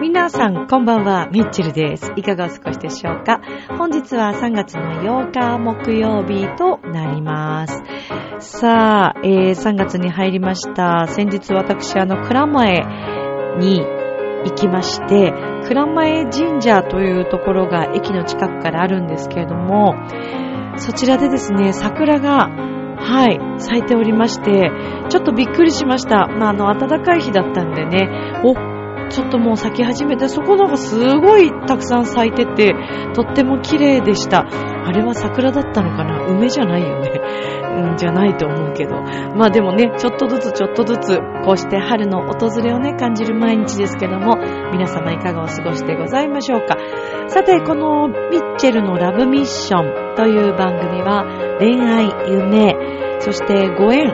皆さん、こんばんは、ミッチェルです。いかがお過ごしでしょうか？本日は3月の8日木曜日となります。さあ、えー3月に入りました。先日私、あの、蔵前に行きまして、蔵前神社というところが駅の近くからあるんですけれども、そちらでですね、桜が、はい、咲いておりまして、ちょっとびっくりしました。まあ、あの、暖かい日だったんでね、お、ちょっともう咲き始めて、そこなんかすごいたくさん咲いてて、とっても綺麗でした。あれは桜だったのかな？梅じゃないよね。うん、じゃないと思うけど。まあでもね、ちょっとずつちょっとずつ、こうして春の訪れをね、感じる毎日ですけども、皆様いかがお過ごしでございましょうか。さて、このミッチェルのラブミッションという番組は、恋愛、夢、そしてご縁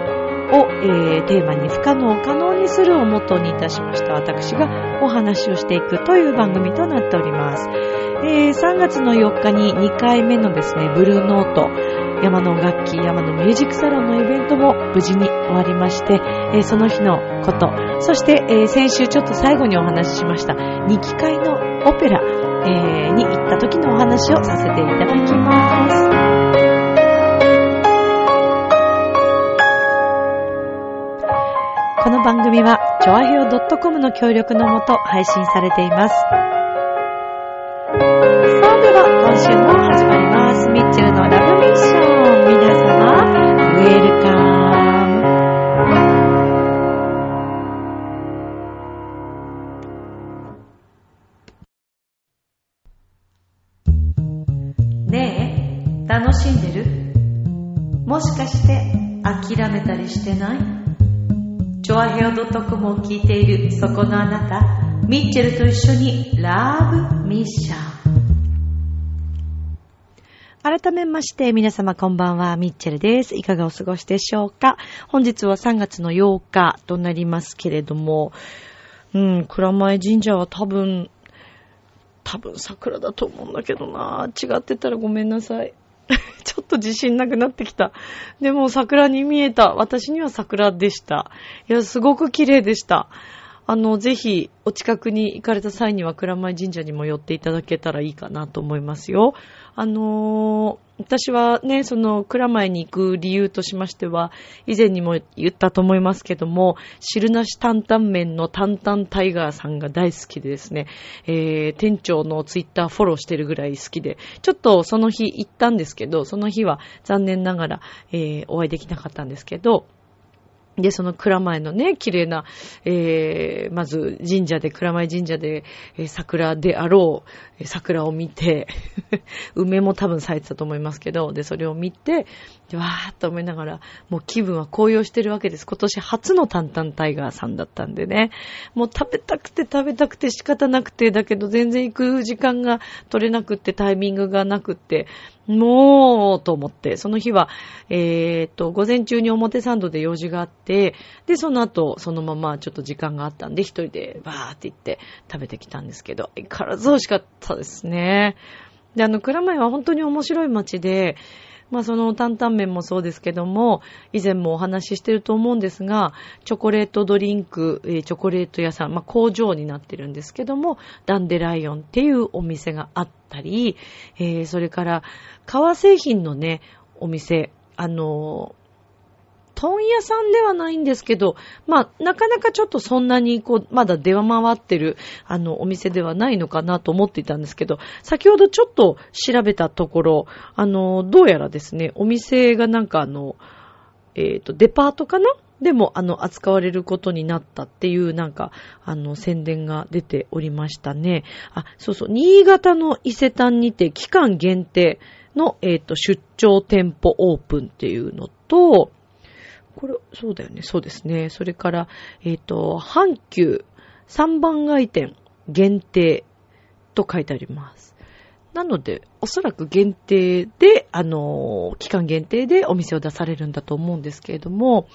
を、えーテーマに不可能を可能にするをモットーにいたしました私がお話をしていくという番組となっております。えー3月の4日に2回目のですね、ブルーノート、山の楽器、山のミュージックサロンのイベントも無事に終わりまして、えーその日のこと、そして、えー先週ちょっと最後にお話ししました、2期会のオペラ、えーに行った時のお話をさせていただきます。この番組は、ちょあへお .com の協力のもと配信されています。週も始まります。ミッチェルのラブミッション。皆様、ウェルカム。ねえ、楽しんでる？もしかして、諦めたりしてない？チョアヘオ .com を聞いているそこのあなた、ミッチェルと一緒にラブミッション。改めまして皆様こんばんは、ミッチェルです。いかがお過ごしでしょうか？本日は3月の8日となりますけれども、うん、蔵前神社は多分、多分桜だと思うんだけどな違ってたらごめんなさい。ちょっと自信なくなってきた。でも桜に見えた。私には桜でした。いや、すごく綺麗でした。あの、ぜひ、お近くに行かれた際には、蔵前神社にも寄っていただけたらいいかなと思いますよ。あのー私はね、その、蔵前に行く理由としましては、以前にも言ったと思いますけども、汁なし担々麺の担々タイガーさんが大好きでですね、えー、店長のツイッターフォローしてるぐらい好きで、ちょっとその日行ったんですけど、その日は残念ながら、えー、お会いできなかったんですけど、で、その蔵前のね、綺麗な、えー、まず神社で、蔵前神社で、えー桜であろう、桜を見て、梅も多分咲いてたと思いますけど、で、それを見て、わーっと思いながら、もう気分は高揚してるわけです。今年初のタンタンタイガーさんだったんでね、もう食べたくて食べたくて仕方なくて、だけど全然行く時間が取れなくって、タイミングがなくって、もう、と思って、その日は、えーっと、午前中に表参道で用事があって、で、その後、そのままちょっと時間があったんで、一人でバーって行って食べてきたんですけど、相変わらず美味しかったですね。で、あの、蔵前は本当に面白い街で、まあその担々麺もそうですけども、以前もお話ししてると思うんですが、チョコレートドリンク、チョコレート屋さん、まあ工場になってるんですけども、ダンデライオンっていうお店があったり、えーそれから革製品のね、お店、あのー問屋さんではないんですけど、まあ、なかなかちょっとそんなに、こう、まだ出回ってる、あの、お店ではないのかなと思っていたんですけど、先ほどちょっと調べたところ、あの、どうやらですね、お店がなんかあの、えっ、と、デパートかな？でも、あの、扱われることになったっていう、なんか、あの、宣伝が出ておりましたね。あ、そうそう、新潟の伊勢丹にて、期間限定の、えっ、と、出張店舗オープンっていうのと、これ、そうだよね、そうですね。それから、えっ、と、阪急三番街店限定と書いてあります。なので、おそらく限定で、あの、期間限定でお店を出されるんだと思うんですけれども、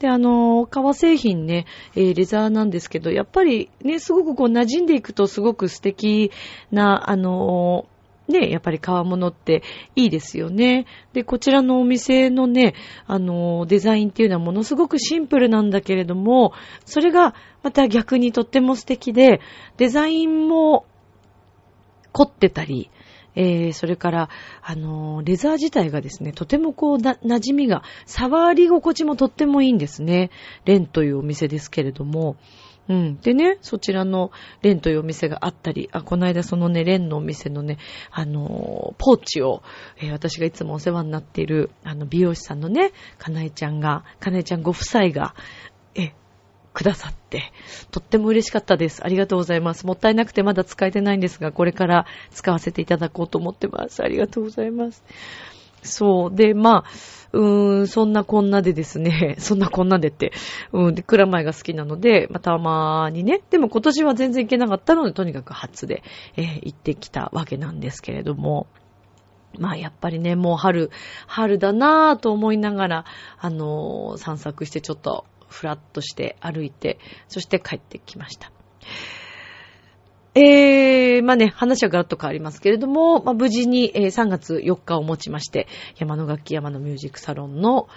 で、あの、革製品ね、えー、レザーなんですけど、やっぱりね、すごくこう馴染んでいくとすごく素敵な、あの、ね、やっぱり革物っていいですよね。で、こちらのお店のね、あの、デザインっていうのはものすごくシンプルなんだけれども、それがまた逆にとっても素敵で、デザインも凝ってたり、えー、それから、あの、レザー自体がですね、とてもこう、な、馴染みが、触り心地もとってもいいんですね。レンというお店ですけれども。うん。でね、そちらのレンというお店があったり、あ、この間そのね、レンのお店のね、あのー、ポーチを、えー、私がいつもお世話になっている、あの、美容師さんのね、かなえちゃんが、かなえちゃんご夫妻が、え、くださって、とっても嬉しかったです。ありがとうございます。もったいなくてまだ使えてないんですが、これから使わせていただこうと思ってます。ありがとうございます。そう。で、まあ、うーん、そんなこんなでですね、そんなこんなでって、うん、で、蔵前が好きなので、まあ、たまにね、でも今年は全然行けなかったので、とにかく初で、えー、行ってきたわけなんですけれども、まあやっぱりね、もう春、春だなぁと思いながら、あのー、散策してちょっとふらっとして歩いて、そして帰ってきました。えー、まあね、話はガラッと変わりますけれども、まあ、無事に、えー、3月4日をもちまして、山の楽器山のミュージックサロンの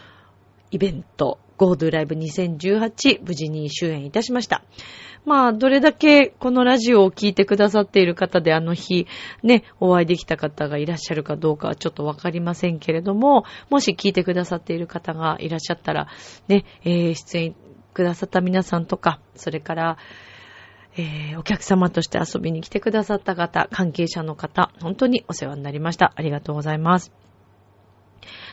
イベント、ゴードゥライブ2018、無事に終演いたしました。まあ、どれだけこのラジオを聴いてくださっている方であの日、ね、お会いできた方がいらっしゃるかどうかはちょっとわかりませんけれども、もし聞いてくださっている方がいらっしゃったら、ね、えー、出演くださった皆さんとか、それから、えー、お客様として遊びに来てくださった方、関係者の方、本当にお世話になりました。ありがとうございます。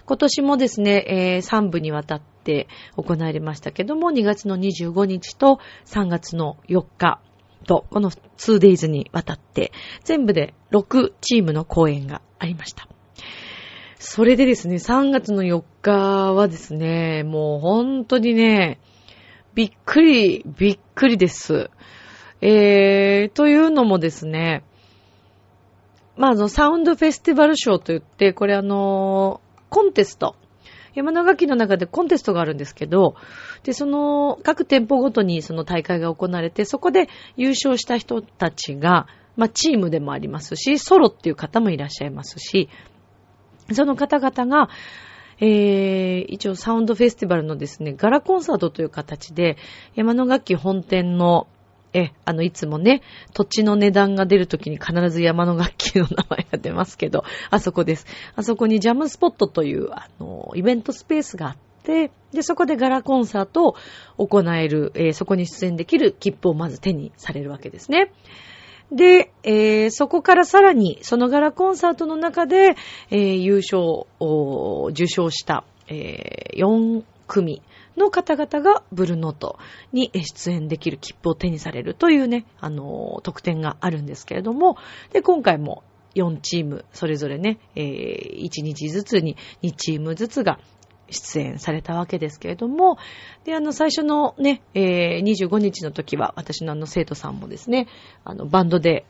今年もですね、えー、3部にわたって行われましたけども、2月の25日と3月の4日と、この 2days にわたって、全部で6チームの公演がありました。それでですね、3月の4日はですね、もう本当にね、びっくり、びっくりです。えー、というのもですね、まあ、あの、サウンドフェスティバルショーといって、これあの、コンテスト。山の楽器の中でコンテストがあるんですけど、で、その、各店舗ごとにその大会が行われて、そこで優勝した人たちが、まあ、チームでもありますし、ソロっていう方もいらっしゃいますし、その方々が、えー、一応サウンドフェスティバルのですね、ガラコンサートという形で、山の楽器本店のえ、あの、いつもね、土地の値段が出るときに必ず山の楽器の名前が出ますけど、あそこです。あそこにジャムスポットという、あの、イベントスペースがあって、で、そこでガラコンサートを行える、えー、そこに出演できる切符をまず手にされるわけですね。で、えー、そこからさらに、そのガラコンサートの中で、えー、優勝を受賞した、えー、4組の方々がブルーノートに出演できる切符を手にされるというね、あの、特典があるんですけれども、で、今回も4チーム、それぞれね、えー、1日ずつに2チームずつが出演されたわけですけれども、で、あの、最初のね、えー、25日の時は、私のあの、生徒さんもですね、あの、バンドで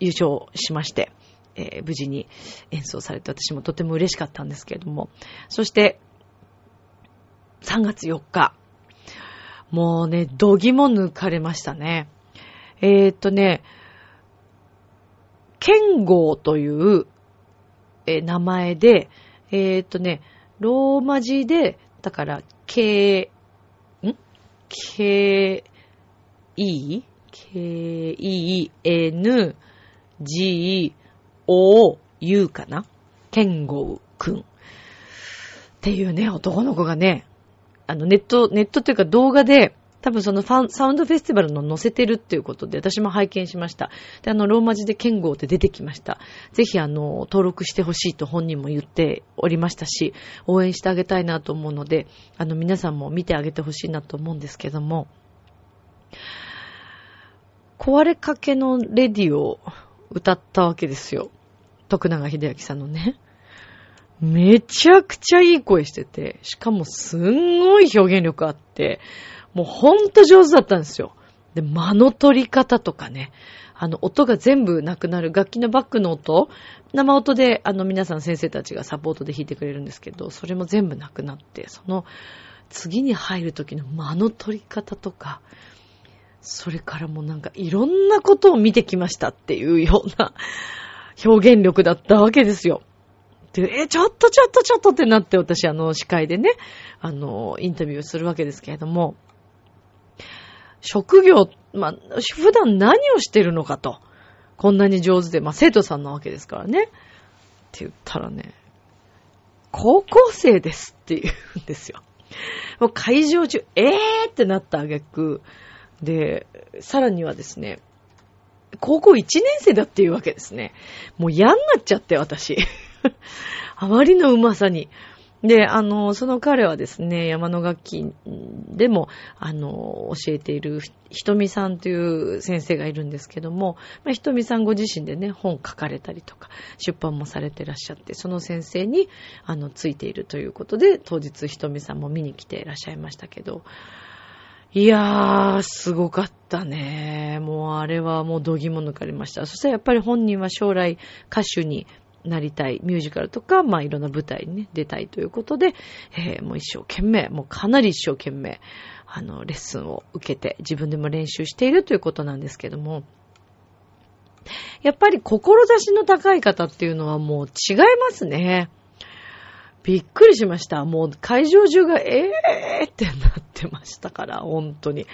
優勝しまして、えー、無事に演奏されて、私もとても嬉しかったんですけれども、そして、3月4日。もうね、どぎも抜かれましたね。えー、っとね、剣豪という、えー、名前で、えー、っとね、ローマ字で、だから、K、ん ?K、E? K, E, N, G, O, U かな？剣豪くん。っていうね、男の子がね、あの、ネット、ネットというか動画で、多分その、サウンドフェスティバルの載せてるっていうことで、私も拝見しました。で、あの、ローマ字で剣豪って出てきました。ぜひ、あの、登録してほしいと本人も言っておりましたし、応援してあげたいなと思うので、あの、皆さんも見てあげてほしいなと思うんですけども、壊れかけのレディを歌ったわけですよ。徳永秀明さんのね。めちゃくちゃいい声してて、しかもすんごい表現力あって、もうほんと上手だったんですよ。で、間の取り方とかね、あの、音が全部なくなる楽器のバックの音、生音で、あの、皆さん先生たちがサポートで弾いてくれるんですけど、それも全部なくなって、その、次に入る時の間の取り方とか、それからもうなんかいろんなことを見てきましたっていうような表現力だったわけですよ。で、え、ちょっとちょっとちょっとってなって私あの司会でね、あの、インタビューするわけですけれども、職業、まあ、普段何をしてるのかと。こんなに上手で、まあ、生徒さんなわけですからね。って言ったらね、高校生ですって言うんですよ。もう会場中、えーってなった挙句、で、さらにはですね、高校1年生だっていうわけですね。もう嫌になっちゃって、私。あまりのうまさに。で、あの、その彼はですね、山の楽器でも、あの、教えているひとみさんという先生がいるんですけども、まあ、ひとみさんご自身でね、本書かれたりとか、出版もされてらっしゃって、その先生に、あの、ついているということで、当日ひとみさんも見に来ていらっしゃいましたけど、いやー、すごかったね。もうあれはもう度肝抜かれました。そしたらやっぱり本人は将来歌手になりたい、ミュージカルとか、まあいろんな舞台にね、出たいということで、えー、もう一生懸命、もうかなり一生懸命、あの、レッスンを受けて、自分でも練習しているということなんですけども、やっぱり志の高い方っていうのはもう違いますね。びっくりしました。もう会場中がえーってなってましたから、本当に。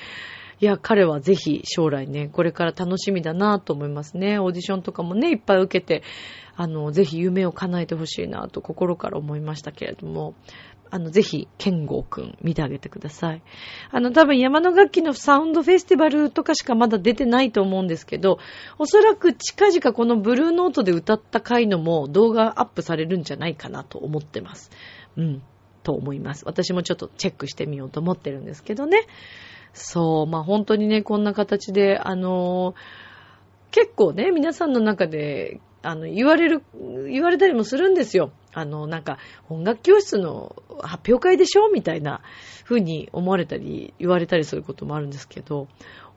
いや、彼はぜひ将来ね、これから楽しみだなと思いますね。オーディションとかもね、いっぱい受けて、あの、ぜひ夢を叶えてほしいなと心から思いましたけれども、あの、ぜひ、ケンゴーくん見てあげてください。あの、多分山の楽器のサウンドフェスティバルとかしかまだ出てないと思うんですけど、おそらく近々このブルーノートで歌った回のも動画アップされるんじゃないかなと思ってます。うん、と思います。私もちょっとチェックしてみようと思ってるんですけどね。そう、まあ本当にね、こんな形で、あのー、結構ね、皆さんの中であの、言われる、言われたりもするんですよ。あの、なんか、音楽教室の発表会でしょ？みたいな風に思われたり、言われたりすることもあるんですけど、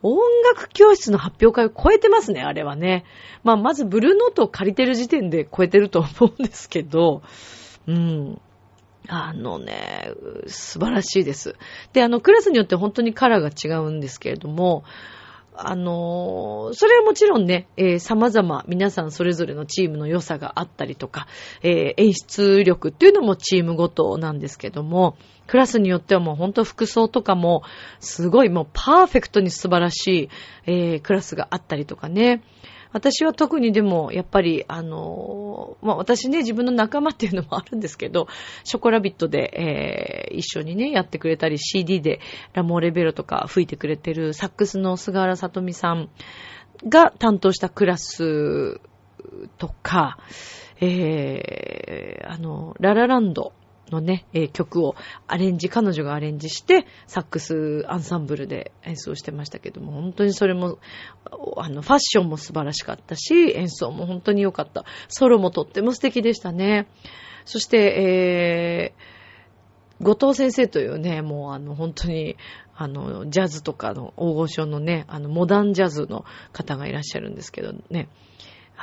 音楽教室の発表会を超えてますね、あれはね。まあ、まずブルーノートを借りてる時点で超えてると思うんですけど、うん。あのね、素晴らしいです。で、あの、クラスによって本当にカラーが違うんですけれども、あの、それはもちろんね、えー、様々皆さんそれぞれのチームの良さがあったりとか、えー、演出力っていうのもチームごとなんですけども、クラスによってはもうほんと服装とかも、すごいもうパーフェクトに素晴らしい、えー、クラスがあったりとかね。私は特にでも、やっぱり、あの、まあ、私ね、自分の仲間っていうのもあるんですけど、ショコラビットで、えー、一緒にね、やってくれたり、CD でラモーレベロとか吹いてくれてるサックスの菅原さとみさんが担当したクラスとか、えー、あの、ララランドのね、えー、曲をアレンジ、彼女がアレンジして、サックスアンサンブルで演奏してましたけども、本当にそれも、あの、ファッションも素晴らしかったし、演奏も本当に良かった。ソロもとっても素敵でしたね。そして、えー、後藤先生というね、もうあの、本当に、あの、ジャズとかの大御所のね、あの、モダンジャズの方がいらっしゃるんですけどね、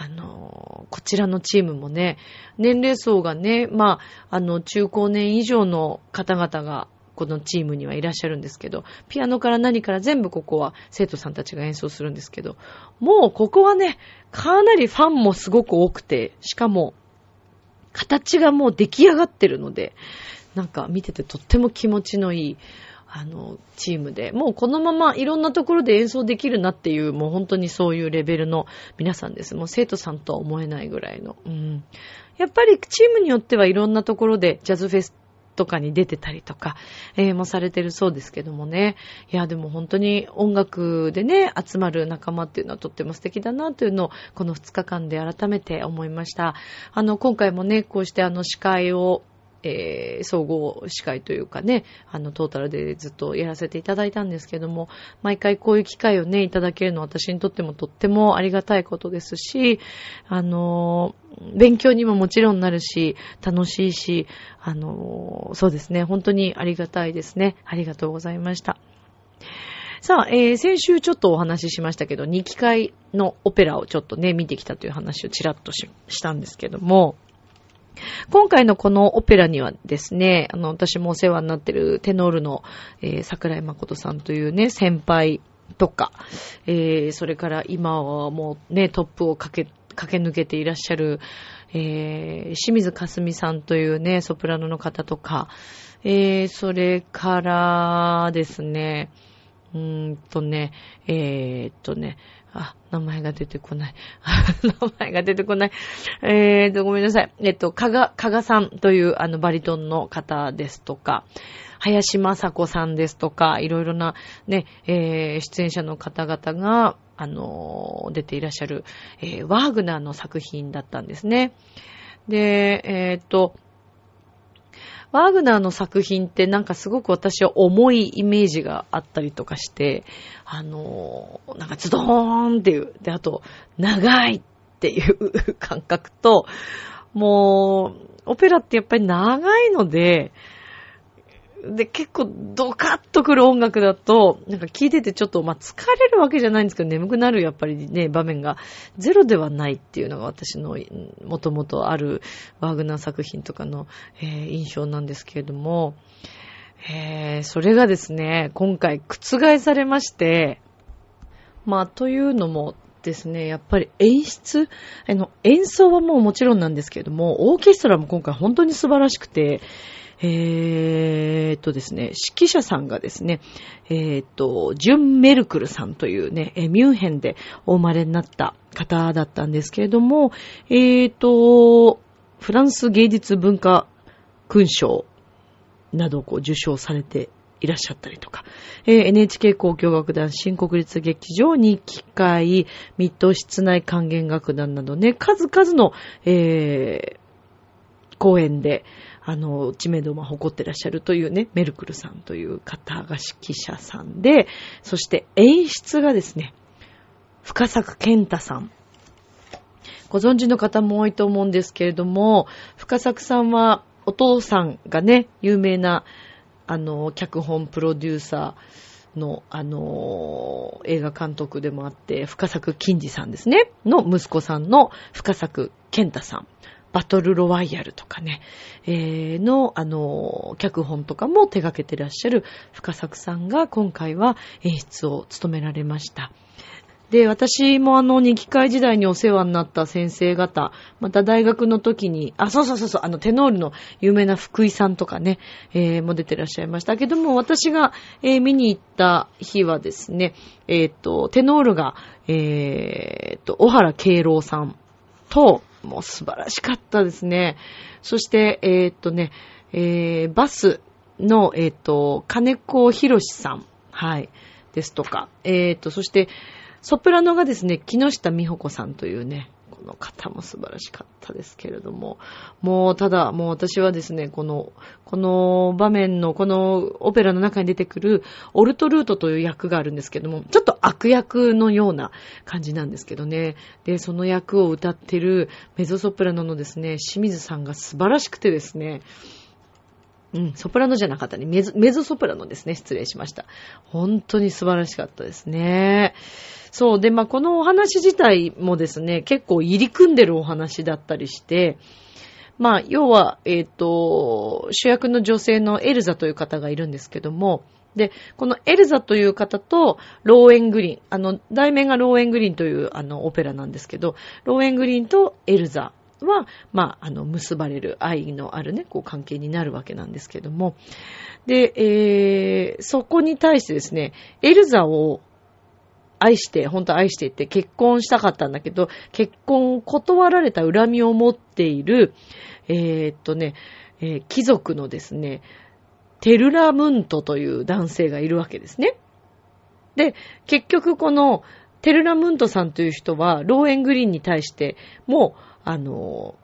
あの、こちらのチームもね、年齢層がね、まあ、あの、中高年以上の方々が、このチームにはいらっしゃるんですけど、ピアノから何から全部ここは生徒さんたちが演奏するんですけど、もうここはね、かなりファンもすごく多くて、しかも、形がもう出来上がってるので、なんか見ててとっても気持ちのいい、あの、チームで、もうこのままいろんなところで演奏できるなっていう、もう本当にそういうレベルの皆さんです。もう生徒さんとは思えないぐらいの。うん。やっぱりチームによってはいろんなところでジャズフェスとかに出てたりとか、えー、もされてるそうですけどもね。いや、でも本当に音楽でね、集まる仲間っていうのはとっても素敵だなというのを、この2日間で改めて思いました。あの、今回もね、こうしてあの司会をえー、総合司会というかね、あの、トータルでずっとやらせていただいたんですけども、毎回こういう機会をね、いただけるのは私にとってもとってもありがたいことですし、あの、勉強にももちろんなるし、楽しいし、あの、そうですね、本当にありがたいですね。ありがとうございました。さあ、えー、先週ちょっとお話ししましたけど、2機会のオペラをちょっとね、見てきたという話をちらっとししたんですけども、今回のこのオペラにはですね、あの、私もお世話になってるテノールの、えー、桜井誠さんというね、先輩とか、えー、それから今はもうね、トップを駆け、駆け抜けていらっしゃる、えー、清水かすみさんというね、ソプラノの方とか、えー、それからですね、うーんとね、えー、っとね、あ、名前が出てこない。名前が出てこない。えーと、ごめんなさい。えっと、かが、かがさんというあのバリトンの方ですとか、林正子さんですとか、いろいろなね、えー、出演者の方々が、あのー、出ていらっしゃる、えー、ワーグナーの作品だったんですね。で、えー、っと、ワーグナーの作品ってなんかすごく私は重いイメージがあったりとかして、あの、なんかズドーンっていう、で、あと、長いっていう感覚と、もう、オペラってやっぱり長いので、で、結構ドカッとくる音楽だと、なんか聴いててちょっと、まあ、疲れるわけじゃないんですけど、眠くなるやっぱりね、場面がゼロではないっていうのが私のもともとあるワーグナー作品とかの、えー、印象なんですけれども、えー、それがですね、今回覆されまして、まあ、というのもですね、やっぱり演出、あの、演奏はもうもちろんなんですけれども、オーケストラも今回本当に素晴らしくて、えー、っとですね、指揮者さんがですね、えー、っと、ジュン・メルクルさんというね、ミュンヘンでお生まれになった方だったんですけれども、えー、っと、フランス芸術文化勲章などをこう受賞されていらっしゃったりとか、えー、NHK 交響楽団新国立劇場に機会、ミッド室内管弦楽団などね、数々の、えー、公演で、あの、知名度も誇ってらっしゃるというね、メルクルさんという方が指揮者さんで、そして演出がですね、深作健太さん。ご存知の方も多いと思うんですけれども、深作さんはお父さんがね、有名な、あの、脚本プロデューサーの、あの、映画監督でもあって、深作金次さんですね、の息子さんの深作健太さん。バトルロワイヤルとかね、えー、の、あの、脚本とかも手掛けてらっしゃる深作さんが今回は演出を務められました。で、私もあの、二期会時代にお世話になった先生方、また大学の時に、あ、そうそうそうそう、あの、テノールの有名な福井さんとかね、えー、も出てらっしゃいましたけども、私が、えー、見に行った日はですね、えっ、と、テノールが、えっ、と、小原慶郎さんと、もう素晴らしかったですね。そして、えー、っとね、えー、バスの、えー、っと、金子博さん、はい、ですとか、えー、っと、そして、ソプラノがですね、木下美穂子さんというね、この方も素晴らしかったですけれども、もうただ、もう私はですね、この、この場面の、このオペラの中に出てくる、オルトルートという役があるんですけども、ちょっと悪役のような感じなんですけどね。で、その役を歌ってるメゾソプラノのですね、清水さんが素晴らしくてですね、うん、ソプラノじゃなかったね。メゾ、ソプラノですね。失礼しました。本当に素晴らしかったですね。そう。で、まあ、このお話自体もですね、結構入り組んでるお話だったりして、まあ、要は、えっ、ー、と、主役の女性のエルザという方がいるんですけども、で、このエルザという方と、ローエングリーン、あの、題名がローエングリーンという、あの、オペラなんですけど、ローエングリーンとエルザは、まあ、あの、結ばれる愛のあるね、こう、関係になるわけなんですけども、で、えー、そこに対してですね、エルザを愛して、本当愛していて結婚したかったんだけど、結婚を断られた恨みを持っている、えー、っとね、えー、貴族のですね、テルラムントという男性がいるわけですね。で、結局このテルラムントさんという人は、ローエングリーンに対しても、あの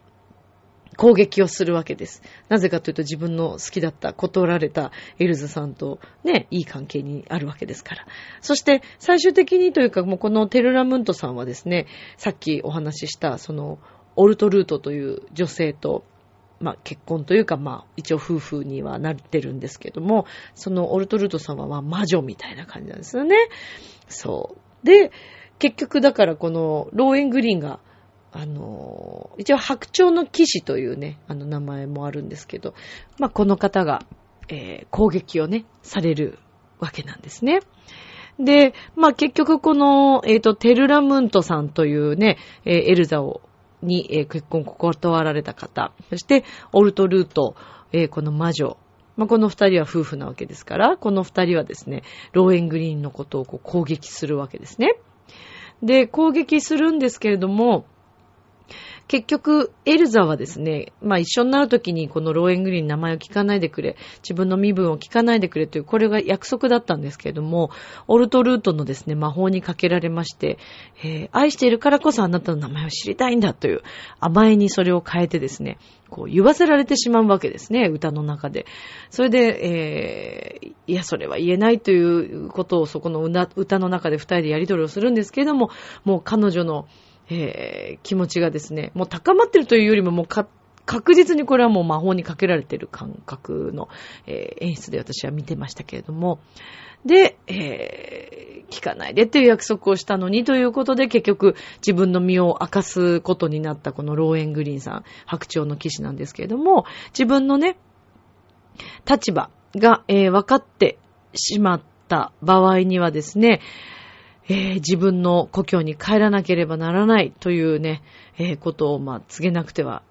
攻撃をするわけです。なぜかというと自分の好きだった断られたエルザさんとね、いい関係にあるわけですから。そして最終的にというかもうこのテルラムントさんはですね、さっきお話ししたそのオルトルートという女性とまあ、結婚というか、まあ、一応夫婦にはなってるんですけども、そのオルトルート様は魔女みたいな感じなんですよね。そう。で、結局だからこのローエングリーンが、あの、一応白鳥の騎士というね、あの名前もあるんですけど、まあ、この方が、えー、攻撃をね、されるわけなんですね。で、まあ、結局この、えっ、ー、と、テルラムントさんというね、えー、エルザを、に、えー、結婚を断られた方、そして、オルトルート、え、この魔女、まあ、この二人は夫婦なわけですから、この二人はですね、ローエングリーンのことをこう攻撃するわけですね。で、攻撃するんですけれども、結局、エルザはですね、まあ一緒になるときにこのローエングリーンの名前を聞かないでくれ、自分の身分を聞かないでくれという、これが約束だったんですけれども、オルトルートのですね、魔法にかけられまして、えー、愛しているからこそあなたの名前を知りたいんだという甘えにそれを変えてですね、こう言わせられてしまうわけですね、歌の中で。それで、えー、いや、それは言えないということをそこの歌の中で二人でやり取りをするんですけれども、もう彼女のえー、気持ちがですね、もう高まってるというよりももうか確実にこれはもう魔法にかけられてる感覚の、えー、演出で私は見てましたけれども、で、えー、聞かないでっていう約束をしたのにということで結局自分の身を明かすことになったこのローエングリーンさん、白鳥の騎士なんですけれども、自分のね、立場が、えー、分かってしまった場合にはですね、えー、自分の故郷に帰らなければならないというね、えー、ことを、まあ、告げなくては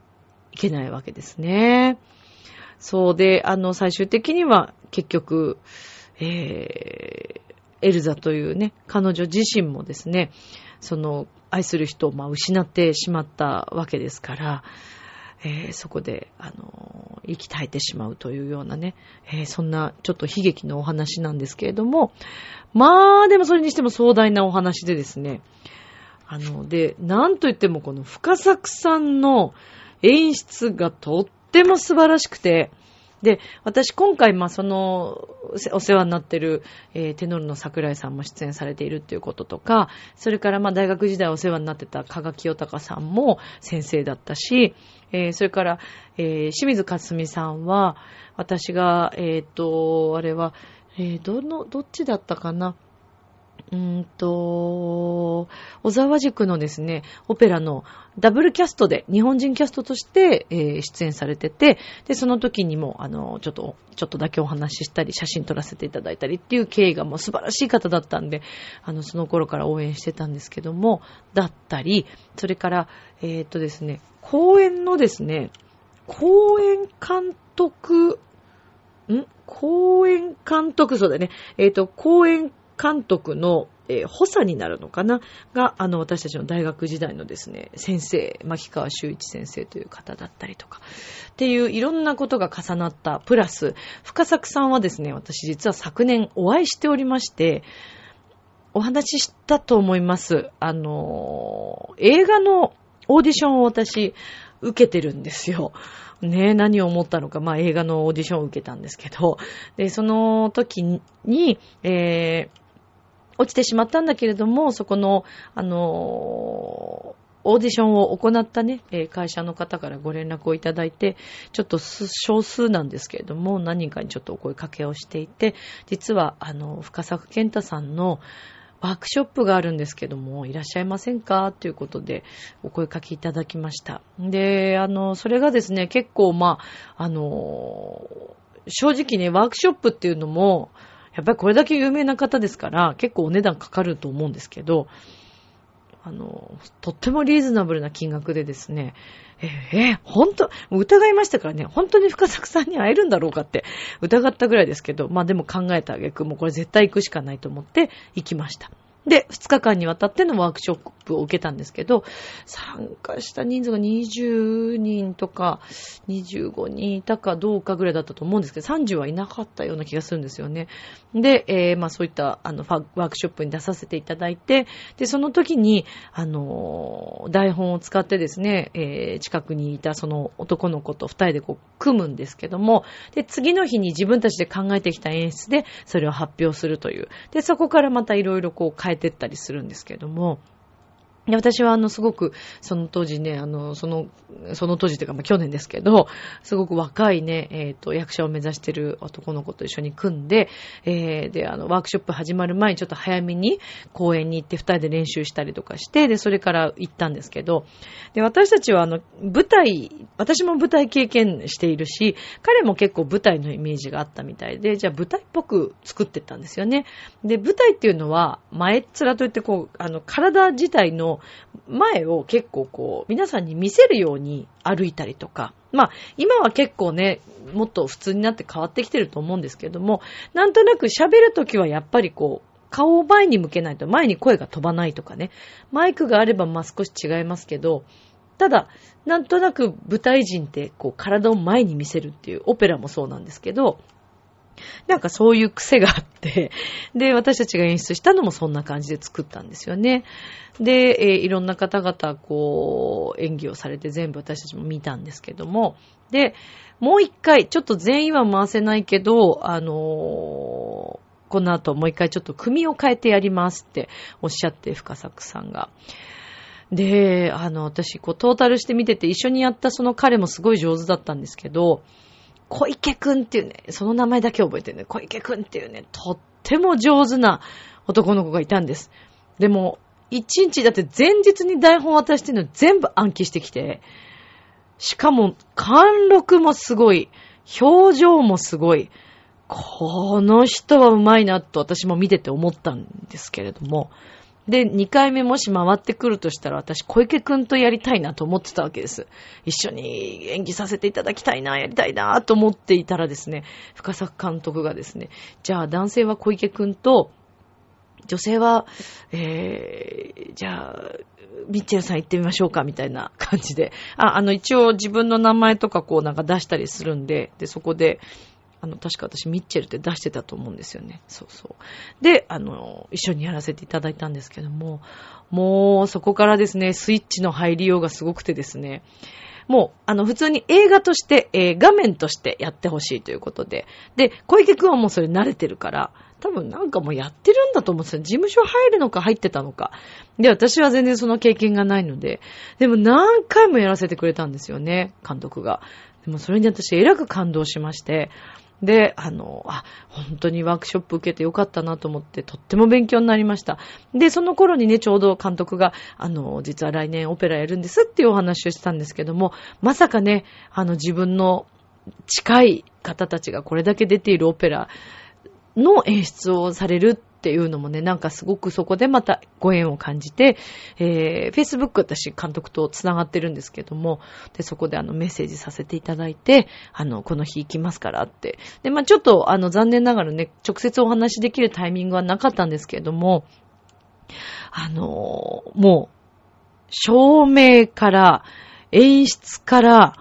いけないわけですね。そうで、あの、最終的には結局、えー、エルザというね、彼女自身もですね、その、愛する人を、まあ、失ってしまったわけですから、えー、そこで、あのー、生き絶えてしまうというようなね、えー、そんなちょっと悲劇のお話なんですけれども、まあ、でもそれにしても壮大なお話でですね、あの、で、なんといってもこの深作さんの演出がとっても素晴らしくて、で、私今回、まあ、その、お世話になってる、えー、テノルの桜井さんも出演されているっていうこととか、それから、まあ、大学時代お世話になってた加賀清隆さんも先生だったし、えー、それから、えー、清水克美さんは、私が、えっ、と、あれは、えどの、どっちだったかな？うんと、小沢塾のですね、オペラのダブルキャストで、日本人キャストとして、えー、出演されてて、で、その時にも、あの、ちょっと、ちょっとだけお話ししたり、写真撮らせていただいたりっていう経緯がもう素晴らしい方だったんで、あの、その頃から応援してたんですけども、だったり、それから、えー、っとですね、公演のですね、公演監督、ん？公演監督、そうだね。えっ、ー、と、公演監督の、えー、補佐になるのかな？が、あの、私たちの大学時代のですね、先生、牧川修一先生という方だったりとか、っていういろんなことが重なった、プラス、深作さんはですね、私実は昨年お会いしておりまして、お話ししたと思います。あの、映画のオーディションを私、受けてるんですよ。ね、何を思ったのか、まあ映画のオーディションを受けたんですけど、で、その時に、えー、落ちてしまったんだけれども、そこの、あのーオーディションを行ったね、会社の方からご連絡をいただいて、ちょっと少数なんですけれども、何人かにちょっとお声かけをしていて、実は、あの、深作健太さんの、ワークショップがあるんですけども、いらっしゃいませんか？ということで、お声かけいただきました。で、あの、それがですね、結構、まあ、あの、正直ね、ワークショップっていうのも、やっぱりこれだけ有名な方ですから、結構お値段かかると思うんですけど、あの、とってもリーズナブルな金額でですね、え、えー、本当、疑いましたからね、本当に深作さんに会えるんだろうかって疑ったぐらいですけど、まあでも考えたあげく、もうこれ絶対行くしかないと思って行きました。で、2日間にわたってのワークショップを受けたんですけど、参加した人数が20人とか25人いたかどうかぐらいだったと思うんですけど、30はいなかったような気がするんですよね。で、えー、まあそういったあのワークショップに出させていただいて、で、その時に、あの、台本を使ってですね、えー、近くにいたその男の子と2人でこう組むんですけども、で、次の日に自分たちで考えてきた演出でそれを発表するという。で、そこからまたいろいろこう変えてったりするんですけども、で私はあの、すごく、その当時ね、あの、その、その当時というか、まあ、去年ですけど、すごく若いね、えっ、ー、と、役者を目指してる男の子と一緒に組んで、えー、で、あの、ワークショップ始まる前にちょっと早めに公園に行って二人で練習したりとかして、で、それから行ったんですけど、で、私たちはあの、舞台、私も舞台経験しているし、彼も結構舞台のイメージがあったみたいで、じゃあ舞台っぽく作ってったんですよね。で、舞台っていうのは、前っ面といってこう、あの、体自体の前を結構こう、皆さんに見せるように歩いたりとか、まあ、今は結構ね、もっと普通になって変わってきてると思うんですけども、なんとなく喋るときはやっぱりこう、顔を前に向けないと前に声が飛ばないとかね、マイクがあればまあ少し違いますけど、ただ、なんとなく舞台人ってこう体を前に見せるっていうオペラもそうなんですけど、なんかそういう癖があって、で、私たちが演出したのもそんな感じで作ったんですよね。で、えー、いろんな方々、こう、演技をされて全部私たちも見たんですけども、で、もう一回、ちょっと全員は回せないけど、あのー、この後もう一回ちょっと組を変えてやりますっておっしゃって、深作さんが。で、あの、私、こう、トータルして見てて、一緒にやったその彼もすごい上手だったんですけど、小池くんっていうね、その名前だけ覚えてるね、小池くんっていうね、とっても上手な男の子がいたんです。でも、一日だって前日に台本渡してるの全部暗記してきて、しかも、貫禄もすごい、表情もすごい、この人は上手いなと私も見てて思ったんですけれども、で、2回目もし回ってくるとしたら、私、小池くんとやりたいなと思ってたわけです。一緒に演技させていただきたいな、やりたいな、と思っていたらですね、深作監督がですね、じゃあ男性は小池くんと、女性は、えー、じゃあ、ミッチェルさん行ってみましょうか、みたいな感じで。あ、あの、一応自分の名前とかこうなんか出したりするんで、で、そこで、あの、確か私ミッチェルって出してたと思うんですよね。そうそう。で、あの、一緒にやらせていただいたんですけども、もうそこからですね、スイッチの入りようがすごくてですね、もう、あの、普通に映画として、えー、画面としてやってほしいということで。で、小池くんはもうそれ慣れてるから、多分なんかもうやってるんだと思うんですよ。事務所入るのか入ってたのか。で、私は全然その経験がないので。でも何回もやらせてくれたんですよね、監督が。でもそれに私、えらく感動しまして。で、あの、あ、本当にワークショップ受けてよかったなと思って、とっても勉強になりました。で、その頃にね、ちょうど監督が、あの、実は来年オペラやるんですっていうお話をしたんですけども、まさかね、あの、自分の近い方たちがこれだけ出ているオペラの演出をされるっていうのもね、なんかすごくそこでまたご縁を感じて、えー、Facebook 私監督と繋がってるんですけども、で、そこであのメッセージさせていただいて、あの、この日行きますからって。で、まあちょっとあの残念ながらね、直接お話しできるタイミングはなかったんですけども、あのもう、照明から、演出から、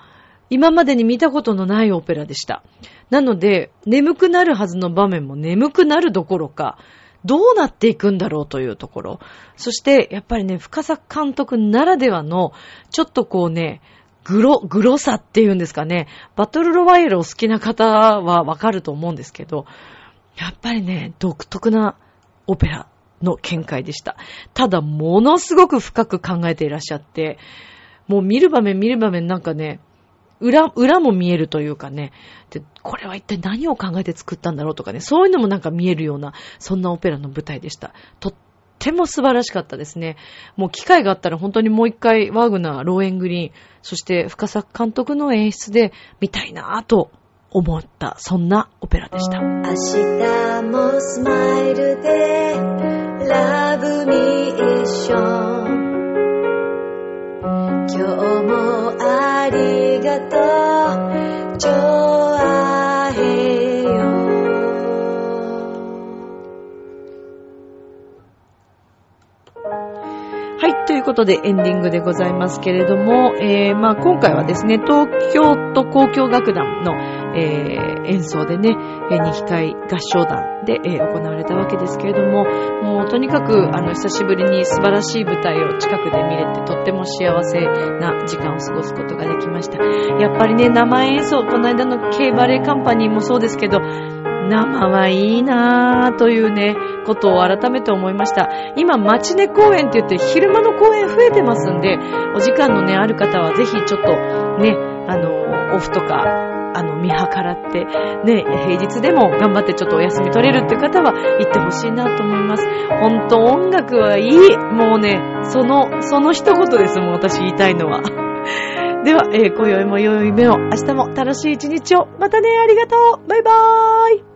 今までに見たことのないオペラでした。なので、眠くなるはずの場面も眠くなるどころか、どうなっていくんだろうというところ。そして、やっぱりね、深作監督ならではの、ちょっとこうね、グロ、グロさっていうんですかね。バトルロワイヤルを好きな方はわかると思うんですけど、やっぱりね、独特なオペラの見解でした。ただ、ものすごく深く考えていらっしゃって、もう見る場面見る場面なんかね、裏、裏も見えるというかね、で、これは一体何を考えて作ったんだろうとかね、そういうのもなんか見えるような、そんなオペラの舞台でした。とっても素晴らしかったですね。もう機会があったら本当にもう一回ワーグナー、ローエングリーン、そして深作監督の演出で見たいなぁと思った、そんなオペラでした。明日もスマイルで、ラブミーション。もありがとう、ちょあへよ。はい、ということでエンディングでございますけれども、えー、まあ今回はですね、東京都交響楽団のえー、演奏でね、えー、二機会合唱団で、えー、行われたわけですけれども、もうとにかく、あの、久しぶりに素晴らしい舞台を近くで見れて、とっても幸せな時間を過ごすことができました。やっぱりね、生演奏、この間の K バレエカンパニーもそうですけど、生はいいなぁというね、ことを改めて思いました。今、町根公園って言って昼間の公園増えてますんで、お時間のね、ある方はぜひちょっとね、あの、オフとか、あの、見計らって、ね、平日でも頑張ってちょっとお休み取れるって方は行ってほしいなと思います。ほんと音楽はいい。もうね、その、その一言ですもう、私言いたいのは。では、えー、今宵も良い夢を、明日も楽しい一日を。またね、ありがとうバイバーイ